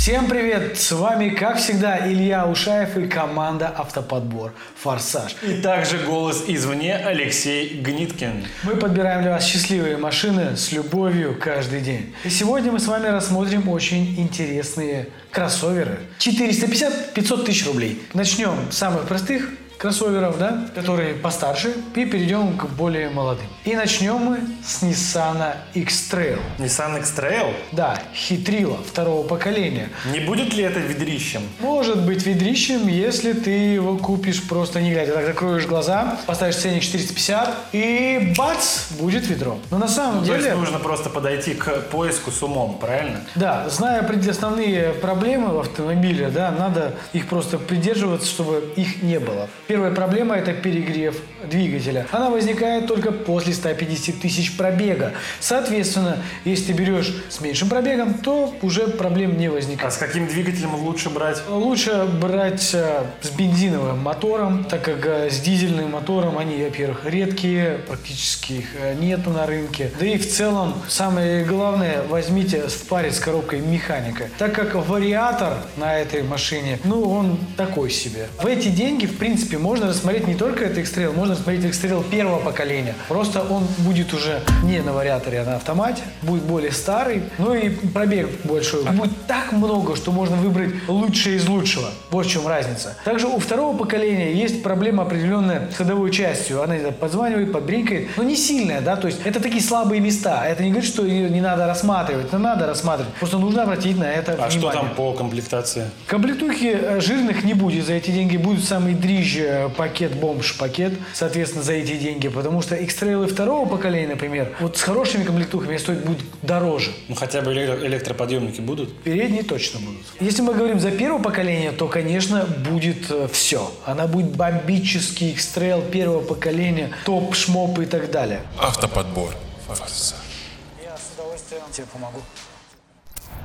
Всем привет! С вами, как всегда, Илья Ушаев и команда «Автоподбор Форсаж». И также голос извне Алексей Гниткин. Мы подбираем для вас счастливые машины с любовью каждый день. И сегодня мы с вами рассмотрим очень интересные кроссоверы. 450-500 тысяч рублей. Начнем с самых простых кроссоверов, да, которые постарше, и перейдем к более молодым. И начнем мы с Nissan X-Trail. Nissan X-Trail? Да, хитрила второго поколения. Не будет ли это ведрищем? Может быть ведрищем, если ты его купишь просто не глядя. Так закроешь глаза, поставишь ценник 450 и бац, будет ведро. Но на самом ну, деле... То есть нужно просто подойти к поиску с умом, правильно? Да, зная основные проблемы в автомобиле, да, надо их просто придерживаться, чтобы их не было. Первая проблема – это перегрев двигателя. Она возникает только после 150 тысяч пробега. Соответственно, если ты берешь с меньшим пробегом, то уже проблем не возникает. А с каким двигателем лучше брать? Лучше брать э, с бензиновым мотором, так как э, с дизельным мотором они, во-первых, редкие, практически их э, нету на рынке. Да и в целом, самое главное, возьмите в паре с коробкой механика, так как вариатор на этой машине, ну, он такой себе. В эти деньги, в принципе, можно рассмотреть не только этот X-Trail, можно рассмотреть X-Trail первого поколения. Просто он будет уже не на вариаторе, а на автомате, будет более старый, ну и пробег большой. Будет так много, что можно выбрать лучшее из лучшего. Вот в чем разница. Также у второго поколения есть проблема определенная с ходовой частью. Она подзванивает, подбринкает, но не сильная, да, то есть это такие слабые места. Это не говорит, что ее не надо рассматривать, это надо рассматривать. Просто нужно обратить на это а внимание. А что там по комплектации? Комплектухи э, жирных не будет за эти деньги, будут самые дрижжи пакет, бомж-пакет, соответственно, за эти деньги. Потому что X-Trail второго поколения, например, вот с хорошими комплектухами стоить будет дороже. Ну, хотя бы электроподъемники будут? Передние точно будут. Если мы говорим за первое поколение, то, конечно, будет э, все. Она будет бомбический X-Trail первого поколения, топ, шмоп и так далее. Автоподбор. Я с удовольствием тебе помогу.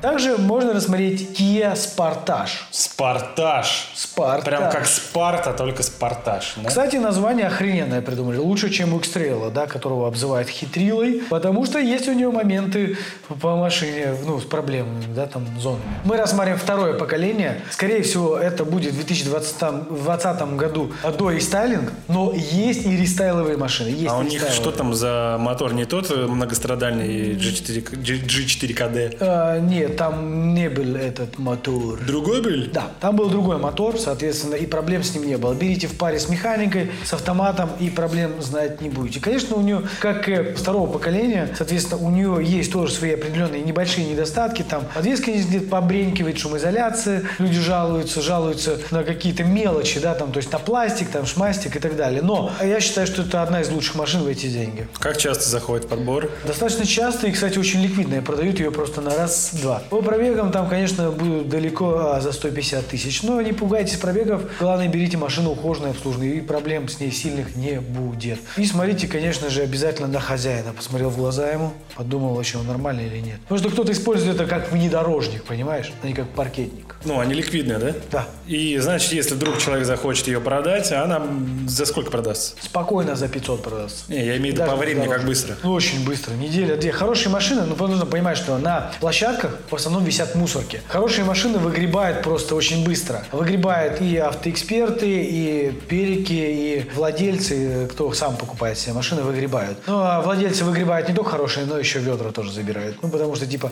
Также можно рассмотреть Kia Sportage. Спартаж. Спартаж. Прям как Спарта, только Спартаж. Да? Кстати, название охрененное придумали. Лучше, чем у X-Trail, да, которого обзывают хитрилой. Потому что есть у него моменты по машине, ну, с проблемами, да, там, зонами. Мы рассмотрим второе поколение. Скорее всего, это будет в 2020 году до рестайлинг, но есть и рестайловые машины. Есть а у них что там за мотор? Не тот многострадальный G4, G4KD? А, нет, нет, там не был этот мотор. Другой был? Да, там был другой мотор, соответственно, и проблем с ним не было. Берите в паре с механикой, с автоматом, и проблем знать не будете. Конечно, у нее, как и второго поколения, соответственно, у нее есть тоже свои определенные небольшие недостатки. Там подвеска не побренькивает, шумоизоляция, люди жалуются, жалуются на какие-то мелочи, да, там, то есть на пластик, там, шмастик и так далее. Но я считаю, что это одна из лучших машин в эти деньги. Как часто заходит подбор? Достаточно часто и, кстати, очень ликвидная. Продают ее просто на раз-два. По пробегам там, конечно, будут далеко а, за 150 тысяч. Но не пугайтесь пробегов. Главное, берите машину ухоженную, обслуженную, и проблем с ней сильных не будет. И смотрите, конечно же, обязательно на хозяина. Посмотрел в глаза ему, подумал, вообще он нормальный или нет. Потому что кто-то использует это как внедорожник, понимаешь, а не как паркетник. Ну, они ликвидные, да? Да. И, значит, если вдруг человек захочет ее продать, она за сколько продастся? Спокойно за 500 продастся. Не, я имею в виду по времени, как быстро. Ну, очень быстро. Неделя, две. Хорошие машины, но нужно понимать, что на площадках в основном висят мусорки. Хорошие машины выгребают просто очень быстро. Выгребают и автоэксперты, и перики, и владельцы, кто сам покупает себе машины, выгребают. Ну, а владельцы выгребают не только хорошие, но еще ведра тоже забирают. Ну, потому что типа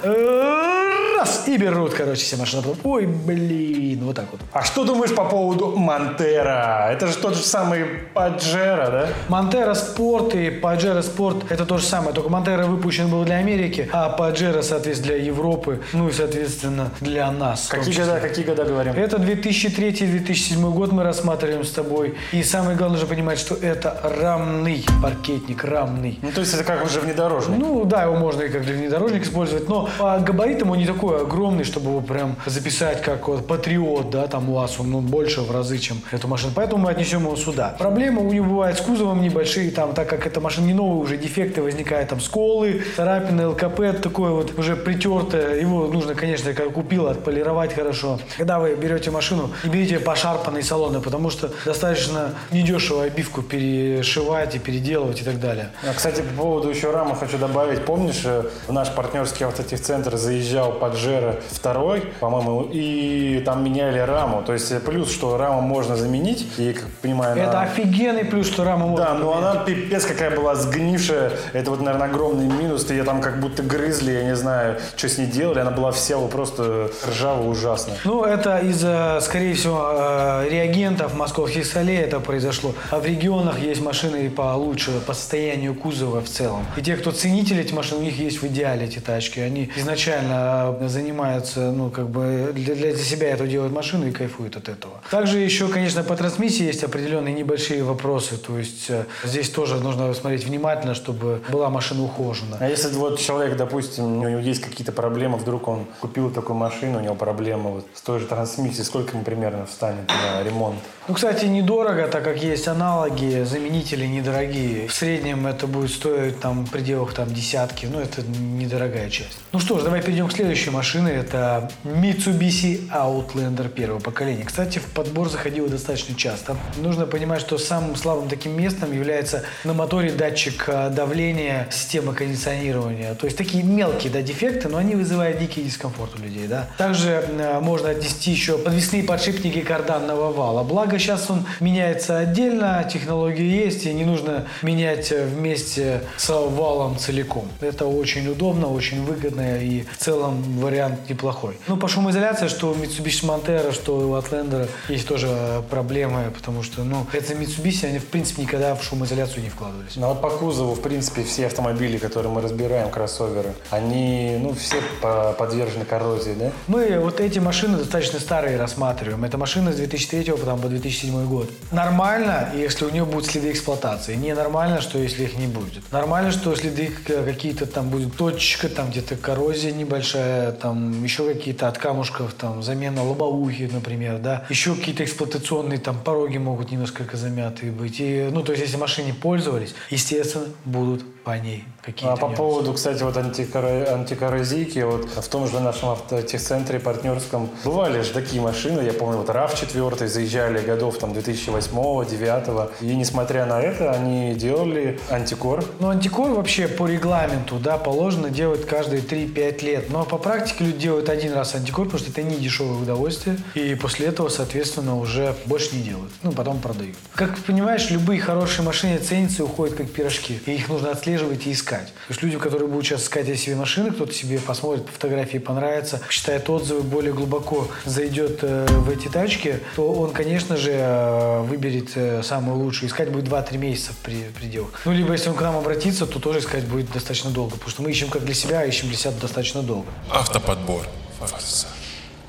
раз и берут, короче, все машины. Ой, блин, вот так вот. А что думаешь по поводу Монтера? Это же тот же самый Паджеро, да? Монтера Спорт и Паджеро Спорт это то же самое, только Монтера выпущен был для Америки, а Паджеро, соответственно, для Европы, ну и, соответственно, для нас. Какие года, какие года говорим? Это 2003-2007 год мы рассматриваем с тобой. И самое главное же понимать, что это рамный паркетник, рамный. Ну, то есть это как уже внедорожник? Ну, да, его можно и как для внедорожника использовать, но по габаритам он не такой такой огромный, чтобы его прям записать как вот патриот, да, там у вас он ну, больше в разы, чем эту машину. Поэтому мы отнесем его сюда. Проблема у него бывает с кузовом небольшие, там, так как эта машина не новая, уже дефекты возникают, там, сколы, царапины, ЛКП, такое вот уже притертое. Его нужно, конечно, как купил, отполировать хорошо. Когда вы берете машину, не берите пошарпанные салоны, потому что достаточно недешево обивку перешивать и переделывать и так далее. А, кстати, по поводу еще рамы хочу добавить. Помнишь, э, в наш партнерский автотехцентр заезжал под Пажера второй, по-моему, и там меняли раму. То есть плюс, что раму можно заменить, и, как понимаю, Это она... офигенный плюс, что рама можно Да, но поменять. она пипец какая была сгнившая. Это вот, наверное, огромный минус. Ее там как будто грызли, я не знаю, что с ней делали. Она была вся просто ржавая, ужасно. Ну, это из-за, скорее всего, э, реагентов московских солей это произошло. А в регионах есть машины и получше по состоянию кузова в целом. И те, кто ценители этих машин, у них есть в идеале эти тачки. Они изначально э, занимаются, ну, как бы для, для себя это делают машину и кайфуют от этого. Также еще, конечно, по трансмиссии есть определенные небольшие вопросы. То есть э, здесь тоже нужно смотреть внимательно, чтобы была машина ухожена. А если вот человек, допустим, у него есть какие-то проблемы, вдруг он купил такую машину, у него проблемы вот с той же трансмиссией, сколько ему примерно встанет на ремонт? Ну, кстати, недорого, так как есть аналоги, заменители недорогие. В среднем это будет стоить там в пределах там десятки, ну это недорогая часть. Ну что ж, давай перейдем к следующей машине. Это Mitsubishi Outlander первого поколения. Кстати, в подбор заходила достаточно часто. Нужно понимать, что самым слабым таким местом является на моторе датчик э, давления системы кондиционирования. То есть такие мелкие да, дефекты, но они вызывают дикий дискомфорт у людей. Да? Также э, можно отнести еще подвесные подшипники карданного вала. Благо сейчас он меняется отдельно, технологии есть, и не нужно менять вместе с валом целиком. Это очень удобно, очень выгодно и в целом вариант неплохой. Ну, по шумоизоляции, что у Mitsubishi Montero, что у Outlander есть тоже проблемы, потому что, ну, это Mitsubishi, они в принципе никогда в шумоизоляцию не вкладывались. Ну вот по кузову, в принципе, все автомобили, которые мы разбираем, кроссоверы, они, ну, все по- подвержены коррозии, да? Мы вот эти машины достаточно старые рассматриваем. Это машина с 2003 потом по 2007 год. Нормально, если у нее будут следы эксплуатации. Ненормально, что если их не будет. Нормально, что следы к- какие-то там будет точка, там где-то коррозия небольшая, там еще какие-то от камушков, там замена лобовухи, например, да. Еще какие-то эксплуатационные там пороги могут немножко замятые быть. И, ну, то есть, если машине пользовались, естественно, будут по ней какие-то А по нюансы. поводу, кстати, вот антикорро- антикоррозийки, вот в том же нашем автотехцентре партнерском бывали же такие машины, я помню, вот RAV4 заезжали годов там 2008-2009, и несмотря на это, они делали антикор. Ну, антикор вообще по регламенту, да, положено делать каждые 3-5 лет. Но по практике люди делают один раз антикор, потому что это не дешевое удовольствие. И после этого, соответственно, уже больше не делают. Ну, потом продают. Как понимаешь, любые хорошие машины ценятся и уходят как пирожки. И их нужно отслеживать и искать. То есть люди, которые будут сейчас искать эти себе машины, кто-то себе посмотрит по фотографии, понравится, читает отзывы, более глубоко зайдет э, в эти тачки, то он, конечно же, э, выберет э, самую лучшую. Искать будет 2-3 месяца в при- пределах. Ну, либо если он к нам обратится, то тоже искать будет достаточно долго, потому что мы ищем как для себя, а ищем для себя достаточно долго. Автоподбор. Форсаж.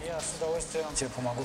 Я с удовольствием тебе помогу.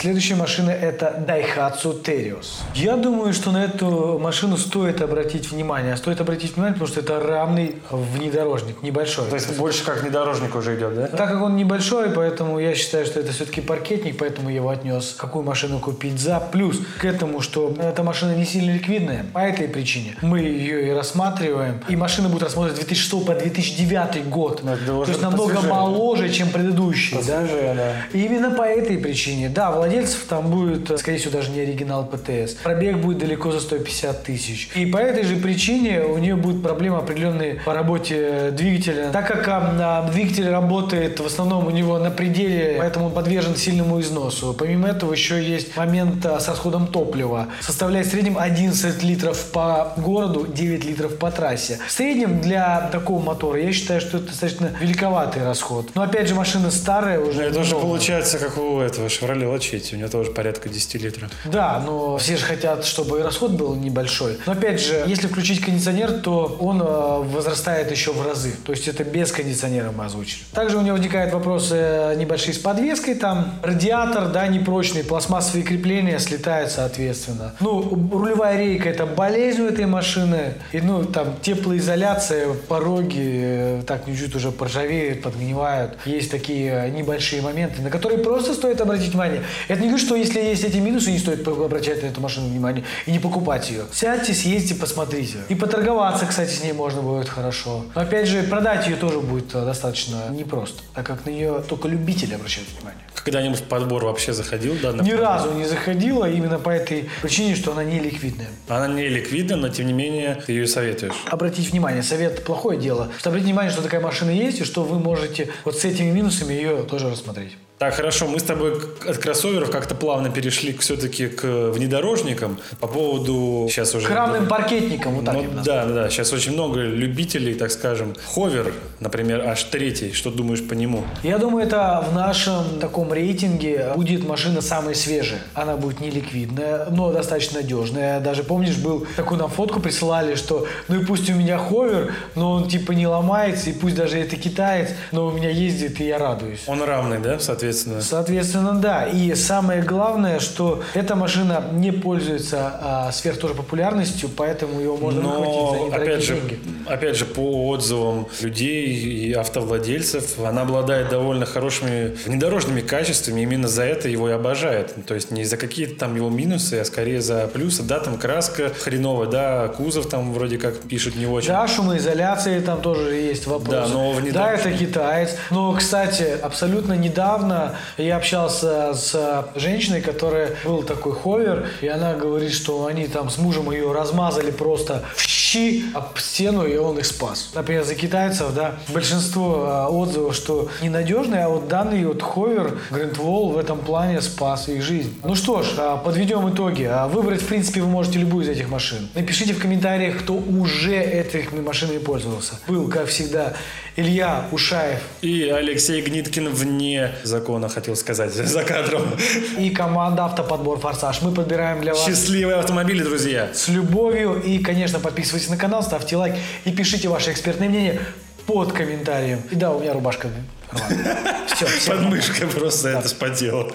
Следующая машина это Daihatsu Terios. Я думаю, что на эту машину стоит обратить внимание. А Стоит обратить внимание, потому что это равный внедорожник, небольшой. То есть больше как внедорожник уже идет, да? Так как он небольшой, поэтому я считаю, что это все-таки паркетник, поэтому я его отнес. Какую машину купить за? Плюс к этому, что эта машина не сильно ликвидная. По этой причине мы ее и рассматриваем. И машина будет рассмотрена с 2006 по 2009 год. Ну, То есть намного посвежее. моложе, чем предыдущие. да? Свежая, да. И именно по этой причине, да, владельцев там будет, э, скорее всего, даже не оригинал ПТС. Пробег будет далеко за 150 тысяч. И по этой же причине у нее будут проблемы определенные по работе э, двигателя. Так как а, а, двигатель работает в основном у него на пределе, поэтому он подвержен сильному износу. Помимо этого еще есть момент а, с расходом топлива. Составляет в среднем 11 литров по городу, 9 литров по трассе. В среднем для такого мотора я считаю, что это достаточно великоватый расход. Но опять же машина старая уже. Ну, это уже получается, как у этого Chevrolet Lachetti, у него тоже порядка 10 литров. Да, но все же хотят, чтобы и расход был небольшой. Но опять же, если включить кондиционер, то он э, возрастает еще в разы. То есть это без кондиционера мы озвучили. Также у него возникают вопросы э, небольшие с подвеской. Там радиатор, да, непрочный, пластмассовые крепления слетают соответственно. Ну, рулевая рейка это болезнь у этой машины. И, ну, там теплоизоляция, пороги э, так чуть-чуть уже поржавеют, подгнивают. Есть такие небольшие моменты, на которые просто стоит обратить внимание. Это не говорит, что если есть эти минусы, не стоит обращать на эту машину внимание и не покупать ее. Сядьте, съездите, посмотрите. И поторговаться, кстати, с ней можно будет хорошо. Но опять же, продать ее тоже будет э, достаточно непросто, так как на нее только любители обращают внимание. Когда-нибудь в подбор вообще заходил, да? на Ни подбор? разу не заходила именно по этой причине, что она не ликвидная. Она не ликвидна, но тем не менее ты ее советуешь. Обратите внимание, совет плохое дело. Обратите внимание, что такая машина есть, и что вы можете вот с этими минусами ее тоже рассмотреть. Так, хорошо, мы с тобой от кроссоверов как-то плавно перешли все-таки к внедорожникам. По поводу сейчас уже... К равным паркетникам, вот так Ну, да, да, да. Сейчас очень много любителей, так скажем. Ховер, например, аж третий. Что думаешь по нему? Я думаю, это в нашем таком рейтинге будет машина самая свежая. Она будет не ликвидная, но достаточно надежная. Даже помнишь, был такую нам фотку присылали, что ну и пусть у меня ховер, но он типа не ломается, и пусть даже это китаец, но у меня ездит, и я радуюсь. Он равный, да, соответственно? Соответственно, да. И самое главное, что эта машина не пользуется а, сверх тоже популярностью, поэтому ее можно за Но, недорогие опять же, деньги. опять же, по отзывам людей и автовладельцев, она обладает довольно хорошими внедорожными качествами. Именно за это его и обожают. То есть не за какие-то там его минусы, а скорее за плюсы. Да, там краска хреновая, да, кузов там вроде как пишут не очень. Да, шумоизоляции там тоже есть вопросы. Да, но внедорожник- Да, это китаец. Но, кстати, абсолютно недавно я общался с женщиной, которая был такой ховер, и она говорит, что они там с мужем ее размазали просто в щи об стену, и он их спас. Например, за китайцев, да, большинство а, отзывов, что ненадежный, а вот данный вот ховер Wall в этом плане спас их жизнь. Ну что ж, а, подведем итоги. А Выбрать, в принципе, вы можете любую из этих машин. Напишите в комментариях, кто уже этими машинами пользовался. Был, как всегда, Илья Ушаев И Алексей Гниткин вне закона, хотел сказать, за кадром. и команда Автоподбор Форсаж. Мы подбираем для вас Счастливые автомобили, друзья! с любовью. И, конечно, подписывайтесь на канал, ставьте лайк и пишите ваше экспертное мнение под комментарием. И да, у меня рубашка. Все. Подмышка просто это спотела.